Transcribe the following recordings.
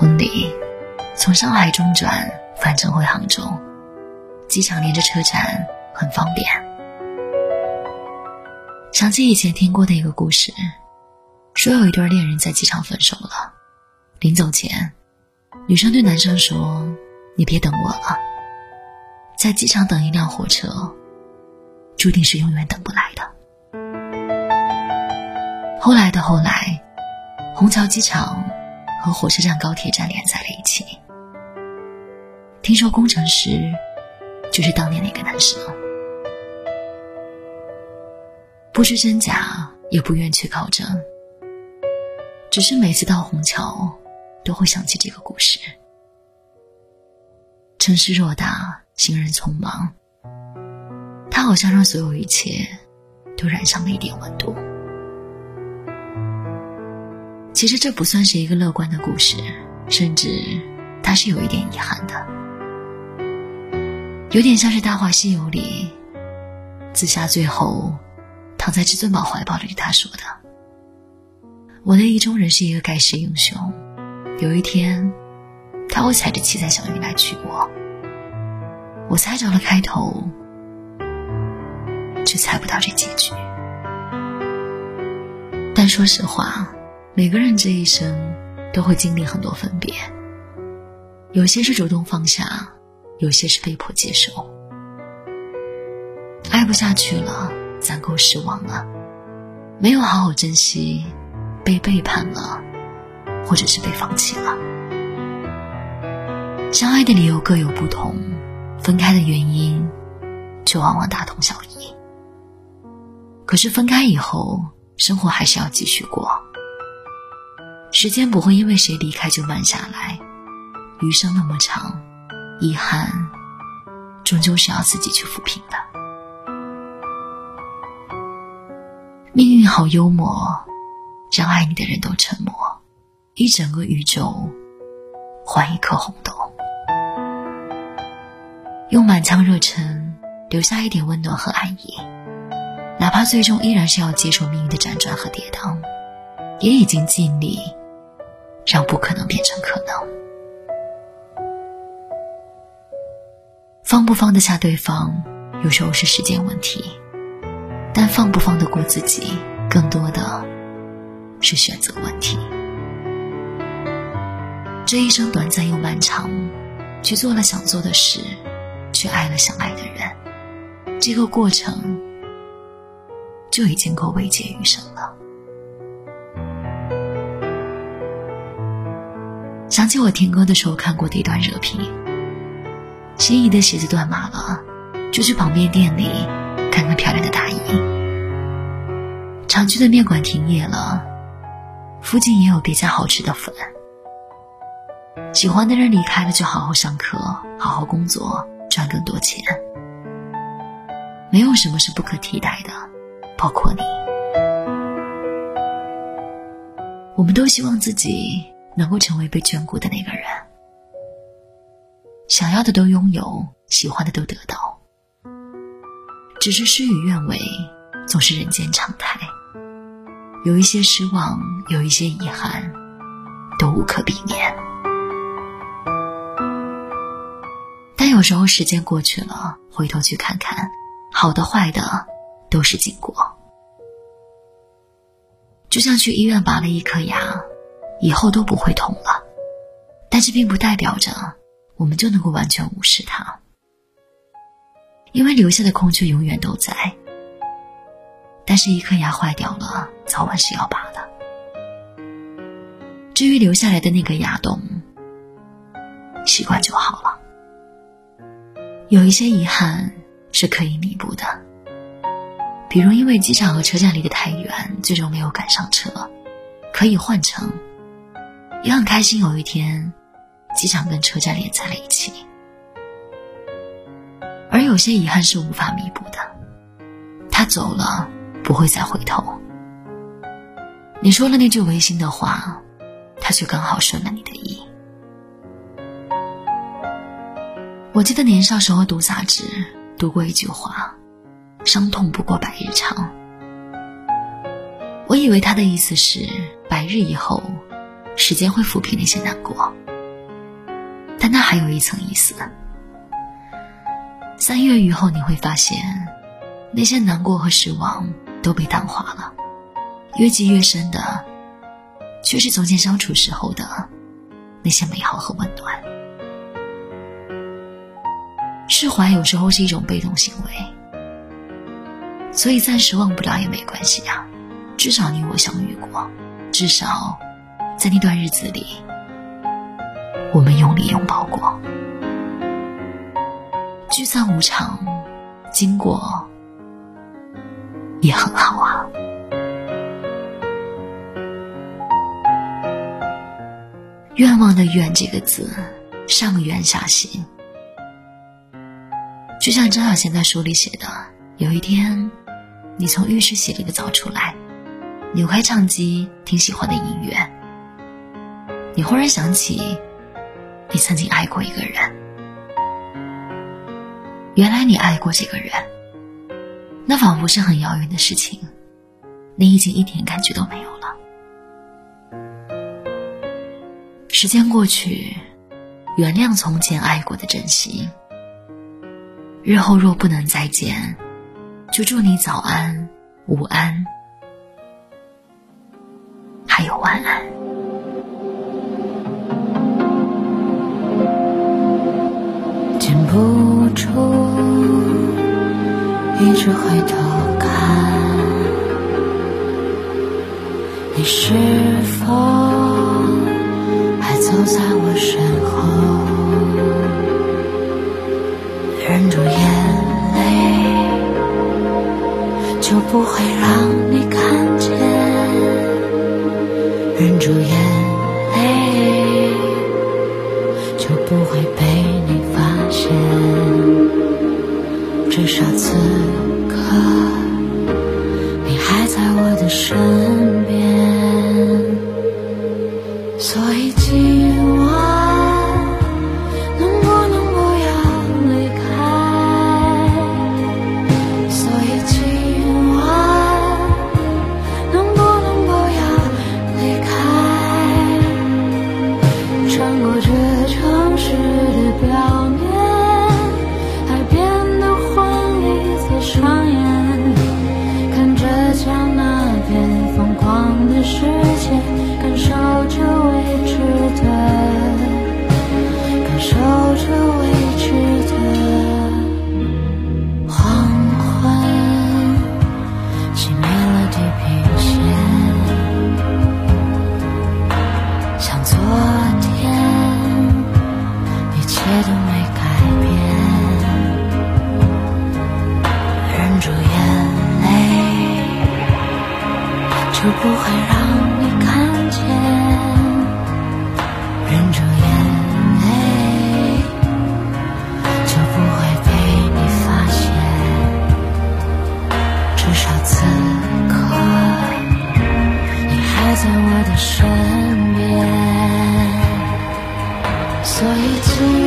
婚礼，从上海中转返程回杭州，机场连着车站，很方便。想起以前听过的一个故事，说有一对恋人在机场分手了，临走前，女生对男生说：“你别等我了，在机场等一辆火车，注定是永远等不来的。”后来的后来，虹桥机场和火车站高铁站连在了一起。听说工程师就是当年那个男生，不知真假，也不愿去考证，只是每次到虹桥，都会想起这个故事。城市偌大，行人匆忙，他好像让所有一切都染上了一点温度。其实这不算是一个乐观的故事，甚至它是有一点遗憾的，有点像是《大话西游》里紫霞最后躺在至尊宝怀抱里对他说的：“我的意中人是一个盖世英雄，有一天他会踩着七彩祥云来娶我。”我猜着了开头，却猜不到这结局。但说实话。每个人这一生都会经历很多分别，有些是主动放下，有些是被迫接受。爱不下去了，攒够失望了，没有好好珍惜，被背叛了，或者是被放弃了。相爱的理由各有不同，分开的原因却往往大同小异。可是分开以后，生活还是要继续过。时间不会因为谁离开就慢下来，余生那么长，遗憾终究是要自己去抚平的。命运好幽默，让爱你的人都沉默，一整个宇宙换一颗红豆，用满腔热忱留下一点温暖和爱意，哪怕最终依然是要接受命运的辗转和跌宕，也已经尽力。让不可能变成可能，放不放得下对方，有时候是时间问题；但放不放得过自己，更多的是选择问题。这一生短暂又漫长，去做了想做的事，去爱了想爱的人，这个过程就已经够慰藉余生了。想起我听歌的时候看过的一段热评：心仪的鞋子断码了，就去旁边店里看看漂亮的大衣；常去的面馆停业了，附近也有别家好吃的粉。喜欢的人离开了，就好好上课，好好工作，赚更多钱。没有什么是不可替代的，包括你。我们都希望自己。能够成为被眷顾的那个人，想要的都拥有，喜欢的都得到。只是事与愿违，总是人间常态。有一些失望，有一些遗憾，都无可避免。但有时候时间过去了，回头去看看，好的坏的，都是经过。就像去医院拔了一颗牙。以后都不会痛了，但是并不代表着我们就能够完全无视它，因为留下的空缺永远都在。但是，一颗牙坏掉了，早晚是要拔的。至于留下来的那个牙洞，习惯就好了。有一些遗憾是可以弥补的，比如因为机场和车站离得太远，最终没有赶上车，可以换乘。也很开心，有一天，机场跟车站连在了一起。而有些遗憾是无法弥补的，他走了，不会再回头。你说了那句违心的话，他却刚好顺了你的意。我记得年少时候读杂志，读过一句话：“伤痛不过百日长。”我以为他的意思是百日以后。时间会抚平那些难过，但那还有一层意思。三月雨后，你会发现，那些难过和失望都被淡化了，越积越深的，却是从前相处时候的那些美好和温暖。释怀有时候是一种被动行为，所以暂时忘不了也没关系呀，至少你我相遇过，至少在那段日子里，我们用力拥抱过。聚散无常，经过也很好啊。愿望的“愿”这个字，上圆下行。就像张小娴在书里写的：有一天，你从浴室洗了个澡出来，扭开唱机听喜欢的音乐，你忽然想起，你曾经爱过一个人。原来你爱过这个人，那仿佛是很遥远的事情，你已经一点感觉都没有了。时间过去，原谅从前爱过的真心。日后若不能再见，就祝你早安、午安，还有晚安。不住。一直回头看，你是否还走在我身后？忍住眼泪，就不会让你看见；忍住眼泪，就不会被至少此刻，你还在我的身边，切都没改变，忍住眼泪，就不会让你看见。忍住眼泪，就不会被你发现。至少此刻，你还在我的身边，所以。请。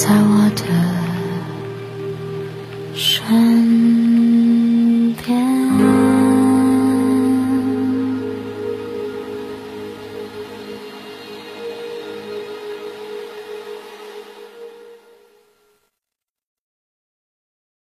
在我的